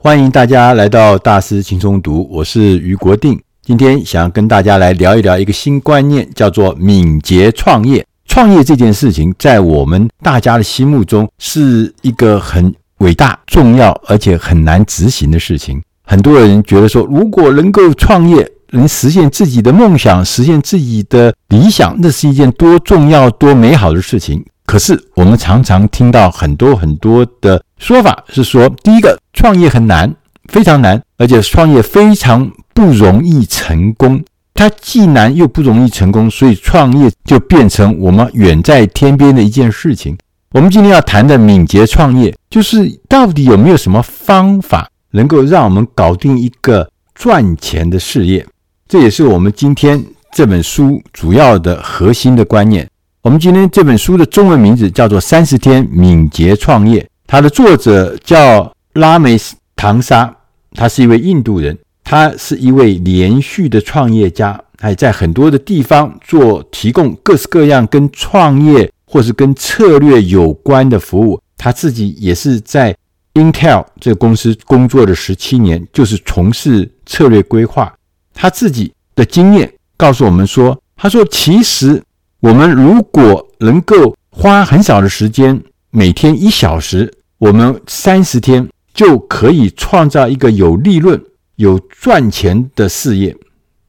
欢迎大家来到大师轻松读，我是余国定。今天想跟大家来聊一聊一个新观念，叫做敏捷创业。创业这件事情，在我们大家的心目中是一个很伟大、重要，而且很难执行的事情。很多人觉得说，如果能够创业，能实现自己的梦想，实现自己的理想，那是一件多重要、多美好的事情。可是，我们常常听到很多很多的说法，是说，第一个，创业很难，非常难，而且创业非常不容易成功。它既难又不容易成功，所以创业就变成我们远在天边的一件事情。我们今天要谈的敏捷创业，就是到底有没有什么方法能够让我们搞定一个赚钱的事业？这也是我们今天这本书主要的核心的观念。我们今天这本书的中文名字叫做《三十天敏捷创业》，它的作者叫拉梅斯·唐沙，他是一位印度人，他是一位连续的创业家，还在很多的地方做提供各式各样跟创业或是跟策略有关的服务。他自己也是在 Intel 这个公司工作了十七年，就是从事策略规划。他自己的经验告诉我们说：“他说其实。”我们如果能够花很少的时间，每天一小时，我们三十天就可以创造一个有利润、有赚钱的事业，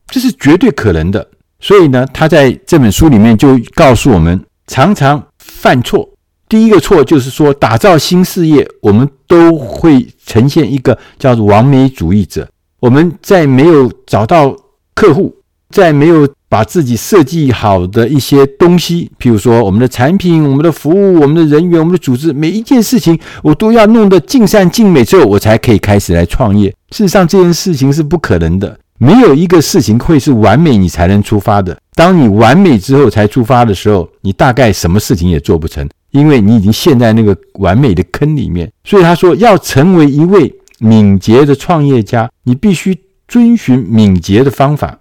这是绝对可能的。所以呢，他在这本书里面就告诉我们，常常犯错。第一个错就是说，打造新事业，我们都会呈现一个叫做完美主义者。我们在没有找到客户，在没有把自己设计好的一些东西，譬如说我们的产品、我们的服务、我们的人员、我们的组织，每一件事情我都要弄得尽善尽美之后，我才可以开始来创业。事实上，这件事情是不可能的。没有一个事情会是完美你才能出发的。当你完美之后才出发的时候，你大概什么事情也做不成，因为你已经陷在那个完美的坑里面。所以他说，要成为一位敏捷的创业家，你必须遵循敏捷的方法，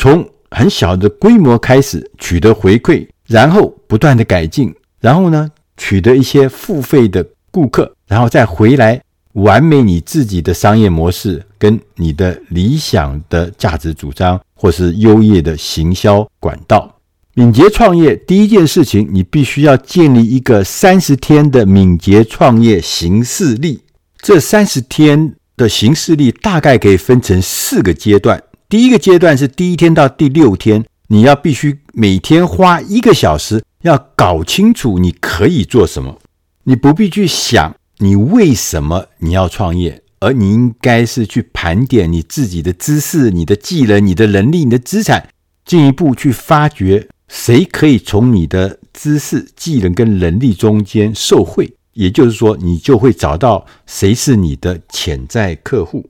从。很小的规模开始取得回馈，然后不断的改进，然后呢，取得一些付费的顾客，然后再回来完美你自己的商业模式跟你的理想的价值主张，或是优异的行销管道。敏捷创业第一件事情，你必须要建立一个三十天的敏捷创业行事历。这三十天的行事历大概可以分成四个阶段。第一个阶段是第一天到第六天，你要必须每天花一个小时，要搞清楚你可以做什么。你不必去想你为什么你要创业，而你应该是去盘点你自己的知识、你的技能、你的能力、你的资产，进一步去发掘谁可以从你的知识、技能跟能力中间受惠。也就是说，你就会找到谁是你的潜在客户。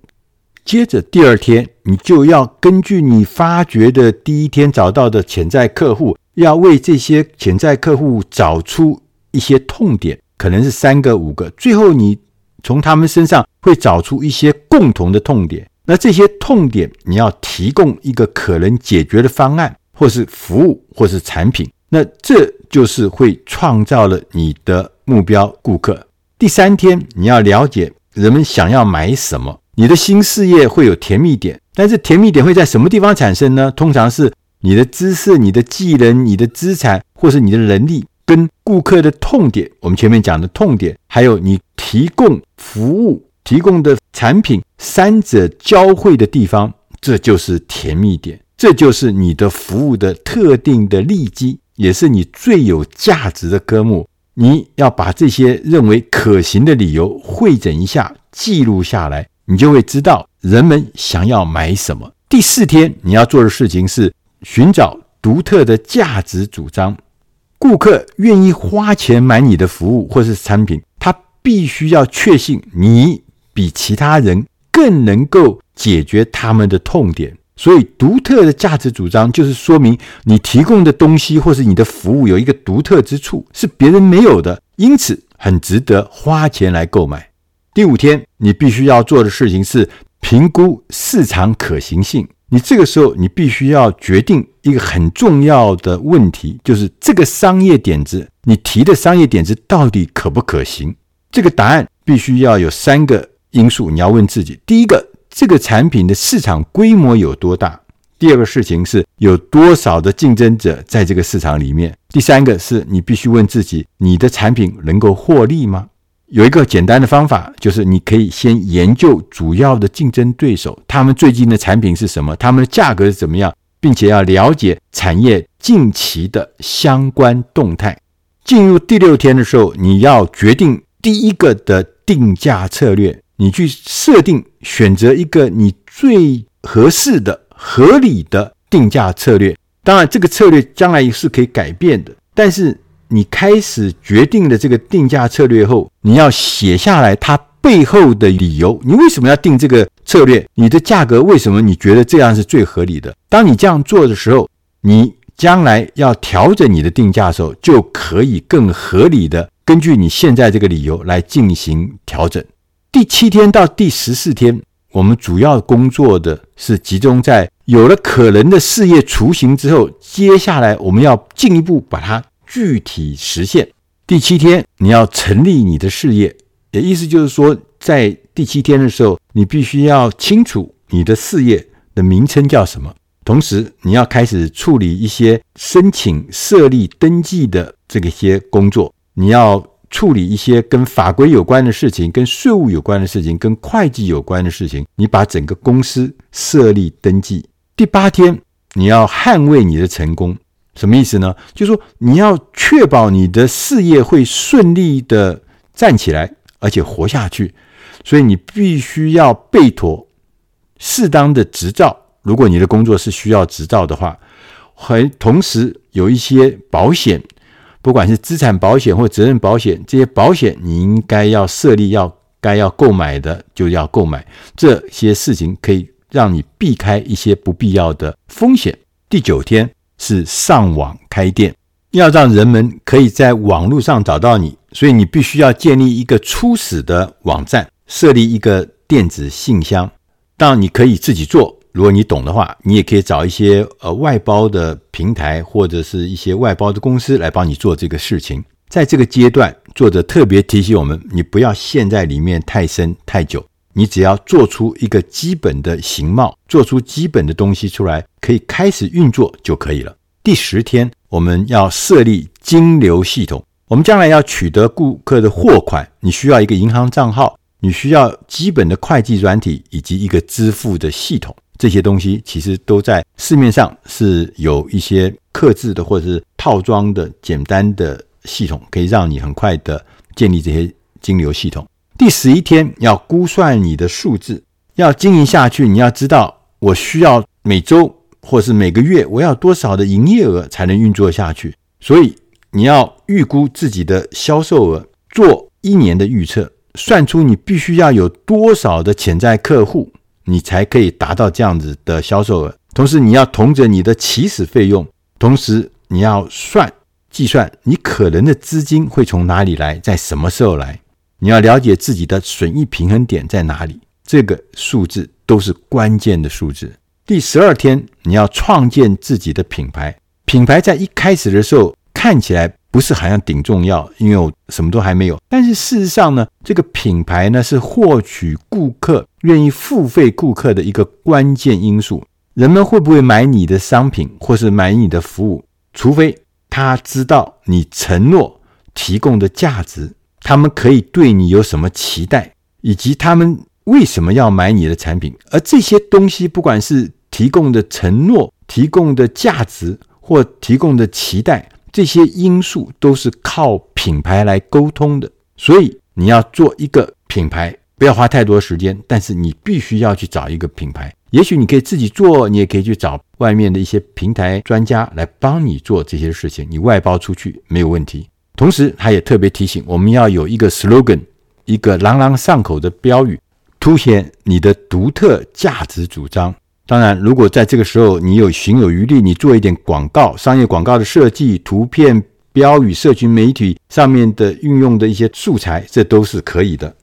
接着第二天，你就要根据你发掘的第一天找到的潜在客户，要为这些潜在客户找出一些痛点，可能是三个、五个。最后，你从他们身上会找出一些共同的痛点。那这些痛点，你要提供一个可能解决的方案，或是服务，或是产品。那这就是会创造了你的目标顾客。第三天，你要了解人们想要买什么。你的新事业会有甜蜜点，但是甜蜜点会在什么地方产生呢？通常是你的知识、你的技能、你的资产，或是你的能力跟顾客的痛点。我们前面讲的痛点，还有你提供服务、提供的产品，三者交汇的地方，这就是甜蜜点。这就是你的服务的特定的利基，也是你最有价值的科目。你要把这些认为可行的理由汇整一下，记录下来。你就会知道人们想要买什么。第四天你要做的事情是寻找独特的价值主张。顾客愿意花钱买你的服务或是产品，他必须要确信你比其他人更能够解决他们的痛点。所以，独特的价值主张就是说明你提供的东西或是你的服务有一个独特之处，是别人没有的，因此很值得花钱来购买。第五天，你必须要做的事情是评估市场可行性。你这个时候，你必须要决定一个很重要的问题，就是这个商业点子，你提的商业点子到底可不可行？这个答案必须要有三个因素，你要问自己：第一个，这个产品的市场规模有多大？第二个事情是有多少的竞争者在这个市场里面？第三个是你必须问自己：你的产品能够获利吗？有一个简单的方法，就是你可以先研究主要的竞争对手，他们最近的产品是什么，他们的价格是怎么样，并且要了解产业近期的相关动态。进入第六天的时候，你要决定第一个的定价策略，你去设定选择一个你最合适的、合理的定价策略。当然，这个策略将来也是可以改变的，但是。你开始决定了这个定价策略后，你要写下来它背后的理由。你为什么要定这个策略？你的价格为什么你觉得这样是最合理的？当你这样做的时候，你将来要调整你的定价的时候，就可以更合理的根据你现在这个理由来进行调整。第七天到第十四天，我们主要工作的是集中在有了可能的事业雏形之后，接下来我们要进一步把它。具体实现。第七天，你要成立你的事业，也意思就是说，在第七天的时候，你必须要清楚你的事业的名称叫什么。同时，你要开始处理一些申请设立登记的这个些工作，你要处理一些跟法规有关的事情、跟税务有关的事情、跟会计有关的事情。你把整个公司设立登记。第八天，你要捍卫你的成功。什么意思呢？就是说，你要确保你的事业会顺利的站起来，而且活下去，所以你必须要备妥适当的执照。如果你的工作是需要执照的话，还同时有一些保险，不管是资产保险或责任保险，这些保险你应该要设立，要该要购买的就要购买。这些事情可以让你避开一些不必要的风险。第九天。是上网开店，要让人们可以在网络上找到你，所以你必须要建立一个初始的网站，设立一个电子信箱。当然，你可以自己做，如果你懂的话，你也可以找一些呃外包的平台或者是一些外包的公司来帮你做这个事情。在这个阶段，作者特别提醒我们，你不要陷在里面太深太久，你只要做出一个基本的形貌，做出基本的东西出来。可以开始运作就可以了。第十天，我们要设立金流系统。我们将来要取得顾客的货款，你需要一个银行账号，你需要基本的会计软体以及一个支付的系统。这些东西其实都在市面上是有一些刻制的或者是套装的简单的系统，可以让你很快的建立这些金流系统。第十一天，要估算你的数字，要经营下去，你要知道我需要每周。或是每个月我要多少的营业额才能运作下去？所以你要预估自己的销售额，做一年的预测，算出你必须要有多少的潜在客户，你才可以达到这样子的销售额。同时，你要同整你的起始费用，同时你要算计算你可能的资金会从哪里来，在什么时候来。你要了解自己的损益平衡点在哪里，这个数字都是关键的数字。第十二天，你要创建自己的品牌。品牌在一开始的时候看起来不是好像顶重要，因为我什么都还没有。但是事实上呢，这个品牌呢是获取顾客愿意付费顾客的一个关键因素。人们会不会买你的商品或是买你的服务？除非他知道你承诺提供的价值，他们可以对你有什么期待，以及他们。为什么要买你的产品？而这些东西，不管是提供的承诺、提供的价值或提供的期待，这些因素都是靠品牌来沟通的。所以你要做一个品牌，不要花太多时间，但是你必须要去找一个品牌。也许你可以自己做，你也可以去找外面的一些平台专家来帮你做这些事情，你外包出去没有问题。同时，他也特别提醒我们要有一个 slogan，一个朗朗上口的标语。凸显你的独特价值主张。当然，如果在这个时候你有行有余力，你做一点广告、商业广告的设计、图片、标语、社群媒体上面的运用的一些素材，这都是可以的。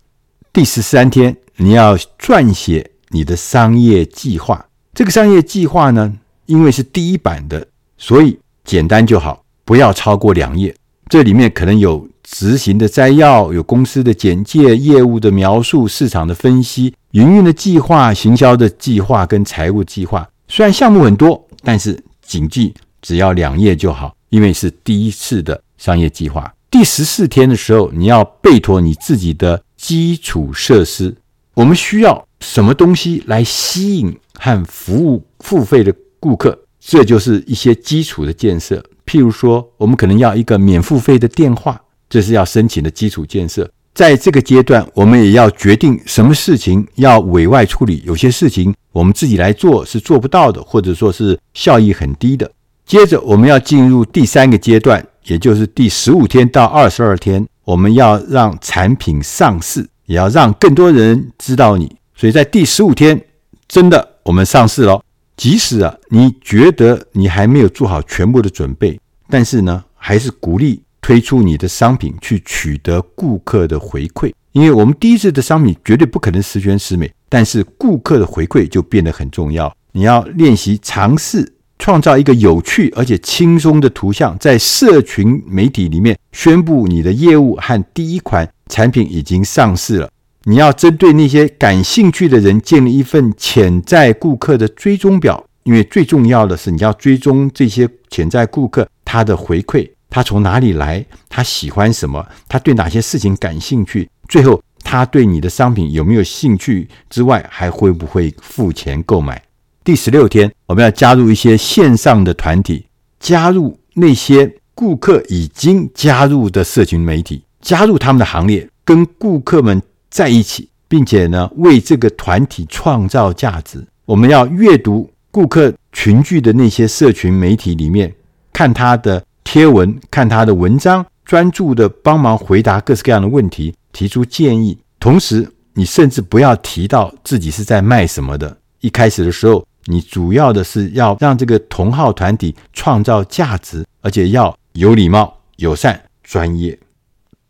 第十三天，你要撰写你的商业计划。这个商业计划呢，因为是第一版的，所以简单就好，不要超过两页。这里面可能有执行的摘要，有公司的简介、业务的描述、市场的分析、营运的计划、行销的计划跟财务计划。虽然项目很多，但是谨记只要两页就好，因为是第一次的商业计划。第十四天的时候，你要备妥你自己的基础设施。我们需要什么东西来吸引和服务付费的顾客？这就是一些基础的建设。譬如说，我们可能要一个免付费的电话，这是要申请的基础建设。在这个阶段，我们也要决定什么事情要委外处理，有些事情我们自己来做是做不到的，或者说是效益很低的。接着，我们要进入第三个阶段。也就是第十五天到二十二天，我们要让产品上市，也要让更多人知道你。所以在第十五天，真的我们上市了。即使啊，你觉得你还没有做好全部的准备，但是呢，还是鼓励推出你的商品去取得顾客的回馈。因为我们第一次的商品绝对不可能十全十美，但是顾客的回馈就变得很重要。你要练习尝试。创造一个有趣而且轻松的图像，在社群媒体里面宣布你的业务和第一款产品已经上市了。你要针对那些感兴趣的人建立一份潜在顾客的追踪表，因为最重要的是你要追踪这些潜在顾客他的回馈，他从哪里来，他喜欢什么，他对哪些事情感兴趣，最后他对你的商品有没有兴趣之外，还会不会付钱购买。第十六天，我们要加入一些线上的团体，加入那些顾客已经加入的社群媒体，加入他们的行列，跟顾客们在一起，并且呢，为这个团体创造价值。我们要阅读顾客群聚的那些社群媒体里面，看他的贴文，看他的文章，专注的帮忙回答各式各样的问题，提出建议。同时，你甚至不要提到自己是在卖什么的。一开始的时候。你主要的是要让这个同号团体创造价值，而且要有礼貌、友善、专业。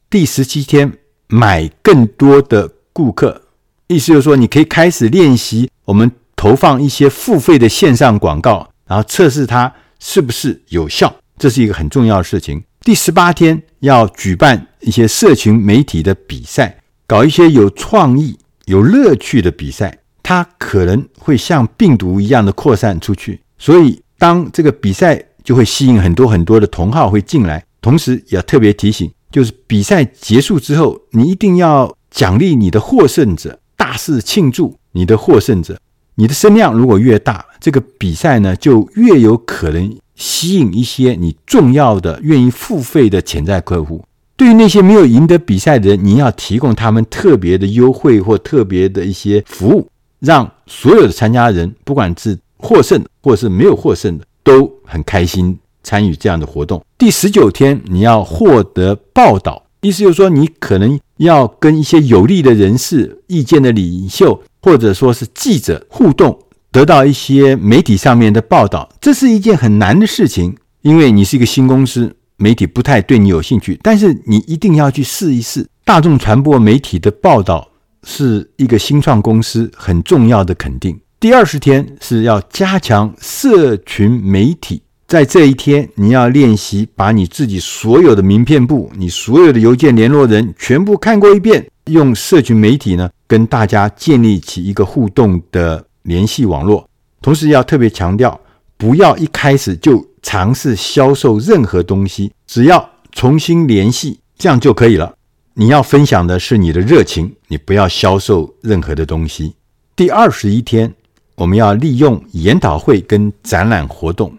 第十七天，买更多的顾客，意思就是说，你可以开始练习我们投放一些付费的线上广告，然后测试它是不是有效，这是一个很重要的事情。第十八天，要举办一些社群媒体的比赛，搞一些有创意、有乐趣的比赛。它可能会像病毒一样的扩散出去，所以当这个比赛就会吸引很多很多的同号会进来。同时也要特别提醒，就是比赛结束之后，你一定要奖励你的获胜者，大肆庆祝你的获胜者。你的声量如果越大，这个比赛呢就越有可能吸引一些你重要的、愿意付费的潜在客户。对于那些没有赢得比赛的人，你要提供他们特别的优惠或特别的一些服务。让所有的参加人，不管是获胜或是没有获胜的，都很开心参与这样的活动。第十九天，你要获得报道，意思就是说，你可能要跟一些有利的人士、意见的领袖，或者说是记者互动，得到一些媒体上面的报道。这是一件很难的事情，因为你是一个新公司，媒体不太对你有兴趣。但是你一定要去试一试大众传播媒体的报道。是一个新创公司很重要的肯定。第二十天是要加强社群媒体，在这一天你要练习把你自己所有的名片簿、你所有的邮件联络人全部看过一遍，用社群媒体呢跟大家建立起一个互动的联系网络。同时要特别强调，不要一开始就尝试销售任何东西，只要重新联系，这样就可以了。你要分享的是你的热情，你不要销售任何的东西。第二十一天，我们要利用研讨会跟展览活动。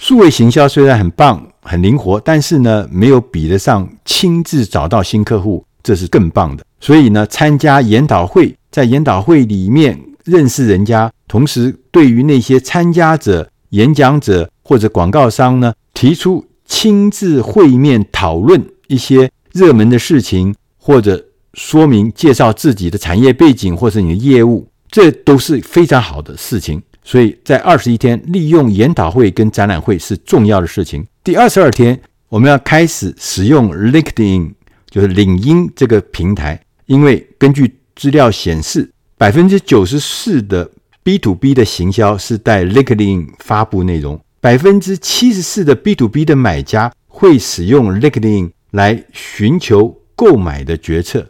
数位行销虽然很棒、很灵活，但是呢，没有比得上亲自找到新客户，这是更棒的。所以呢，参加研讨会，在研讨会里面认识人家，同时对于那些参加者、演讲者或者广告商呢，提出亲自会面讨论一些。热门的事情，或者说明介绍自己的产业背景，或是你的业务，这都是非常好的事情。所以在二十一天，利用研讨会跟展览会是重要的事情。第二十二天，我们要开始使用 LinkedIn，就是领英这个平台，因为根据资料显示，百分之九十四的 B to B 的行销是在 LinkedIn 发布内容，百分之七十四的 B to B 的买家会使用 LinkedIn。来寻求购买的决策。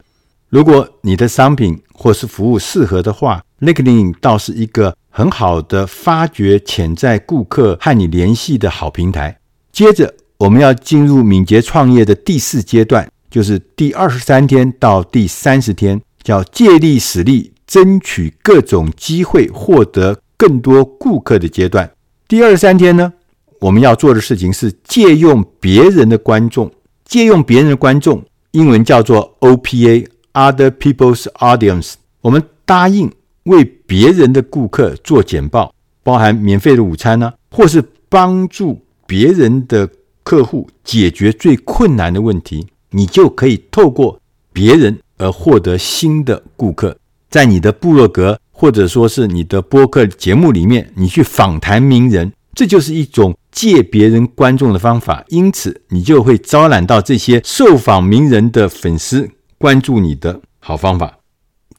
如果你的商品或是服务适合的话，LinkedIn 倒是一个很好的发掘潜在顾客和你联系的好平台。接着，我们要进入敏捷创业的第四阶段，就是第二十三天到第三十天，叫借力使力，争取各种机会，获得更多顾客的阶段。第二十三天呢，我们要做的事情是借用别人的观众，借用别人的观众，英文叫做 OPA（Other People's Audience）。我们答应为别人的顾客做简报，包含免费的午餐呢，或是帮助别人的客户解决最困难的问题，你就可以透过别人而获得新的顾客。在你的部落格或者说是你的播客节目里面，你去访谈名人，这就是一种借别人观众的方法。因此，你就会招揽到这些受访名人的粉丝关注你的好方法。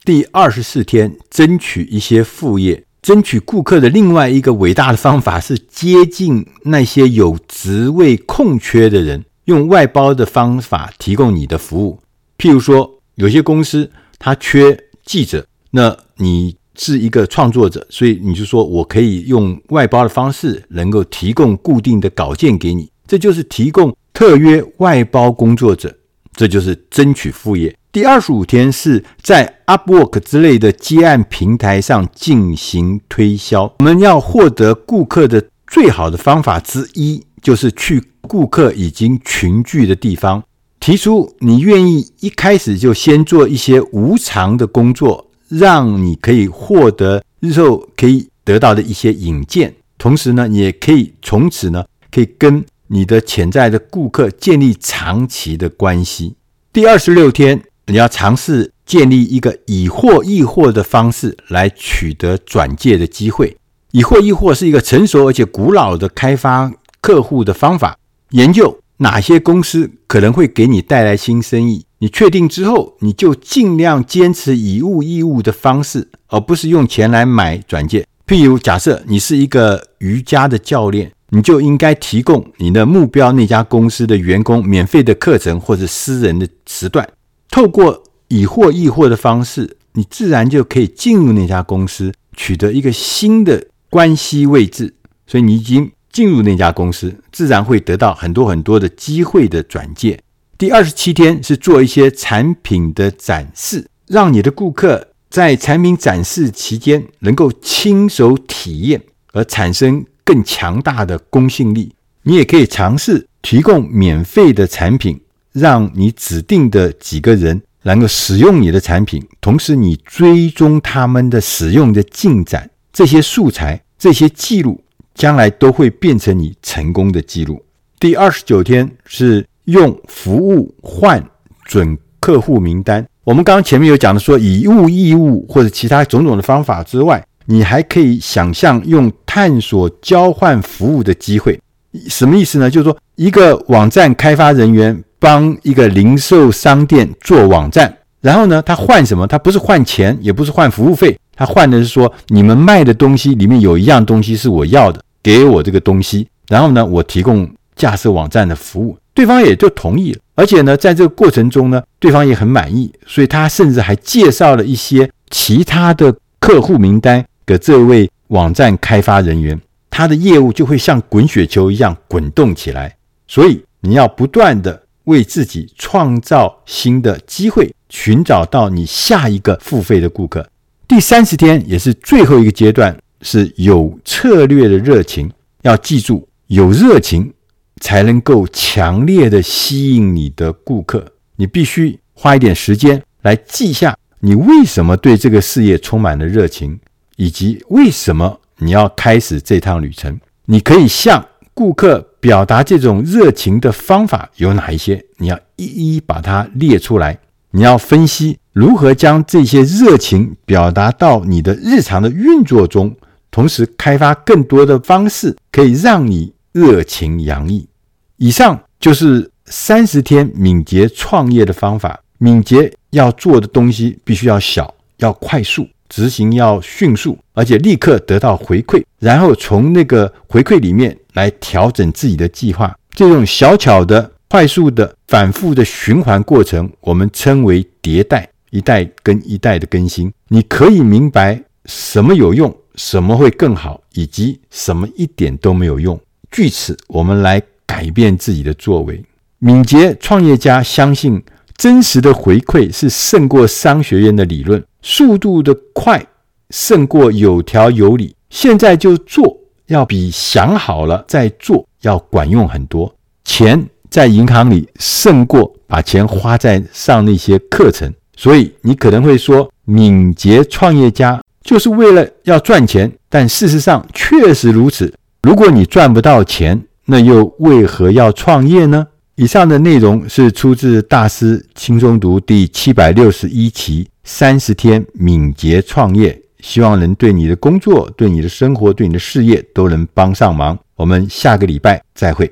第二十四天，争取一些副业，争取顾客的另外一个伟大的方法是接近那些有职位空缺的人，用外包的方法提供你的服务。譬如说，有些公司它缺记者，那你是一个创作者，所以你就说我可以用外包的方式，能够提供固定的稿件给你，这就是提供特约外包工作者，这就是争取副业。第二十五天是在 Upwork 之类的接案平台上进行推销。我们要获得顾客的最好的方法之一，就是去顾客已经群聚的地方，提出你愿意一开始就先做一些无偿的工作，让你可以获得日后可以得到的一些引荐。同时呢，也可以从此呢，可以跟你的潜在的顾客建立长期的关系。第二十六天。你要尝试建立一个以货易货的方式来取得转介的机会。以货易货是一个成熟而且古老的开发客户的方法。研究哪些公司可能会给你带来新生意，你确定之后，你就尽量坚持以物易物的方式，而不是用钱来买转介。譬如，假设你是一个瑜伽的教练，你就应该提供你的目标那家公司的员工免费的课程或者私人的时段。透过以货易货的方式，你自然就可以进入那家公司，取得一个新的关系位置。所以你已经进入那家公司，自然会得到很多很多的机会的转介。第二十七天是做一些产品的展示，让你的顾客在产品展示期间能够亲手体验，而产生更强大的公信力。你也可以尝试提供免费的产品。让你指定的几个人能够使用你的产品，同时你追踪他们的使用的进展，这些素材、这些记录，将来都会变成你成功的记录。第二十九天是用服务换准客户名单。我们刚刚前面有讲的说，以物易物或者其他种种的方法之外，你还可以想象用探索交换服务的机会。什么意思呢？就是说，一个网站开发人员。帮一个零售商店做网站，然后呢，他换什么？他不是换钱，也不是换服务费，他换的是说，你们卖的东西里面有一样东西是我要的，给我这个东西，然后呢，我提供架设网站的服务，对方也就同意了。而且呢，在这个过程中呢，对方也很满意，所以他甚至还介绍了一些其他的客户名单给这位网站开发人员，他的业务就会像滚雪球一样滚动起来。所以你要不断的。为自己创造新的机会，寻找到你下一个付费的顾客。第三十天也是最后一个阶段，是有策略的热情。要记住，有热情才能够强烈的吸引你的顾客。你必须花一点时间来记下你为什么对这个事业充满了热情，以及为什么你要开始这趟旅程。你可以向顾客。表达这种热情的方法有哪一些？你要一一把它列出来。你要分析如何将这些热情表达到你的日常的运作中，同时开发更多的方式可以让你热情洋溢。以上就是三十天敏捷创业的方法。敏捷要做的东西必须要小，要快速。执行要迅速，而且立刻得到回馈，然后从那个回馈里面来调整自己的计划。这种小巧的快速的、反复的循环过程，我们称为迭代，一代跟一代的更新。你可以明白什么有用，什么会更好，以及什么一点都没有用。据此，我们来改变自己的作为。敏捷创业家相信，真实的回馈是胜过商学院的理论，速度的快胜过有条有理。现在就做，要比想好了再做要管用很多。钱在银行里胜过把钱花在上那些课程。所以你可能会说，敏捷创业家就是为了要赚钱，但事实上确实如此。如果你赚不到钱，那又为何要创业呢？以上的内容是出自大师轻松读第七百六十一期《三十天敏捷创业》，希望能对你的工作、对你的生活、对你的事业都能帮上忙。我们下个礼拜再会。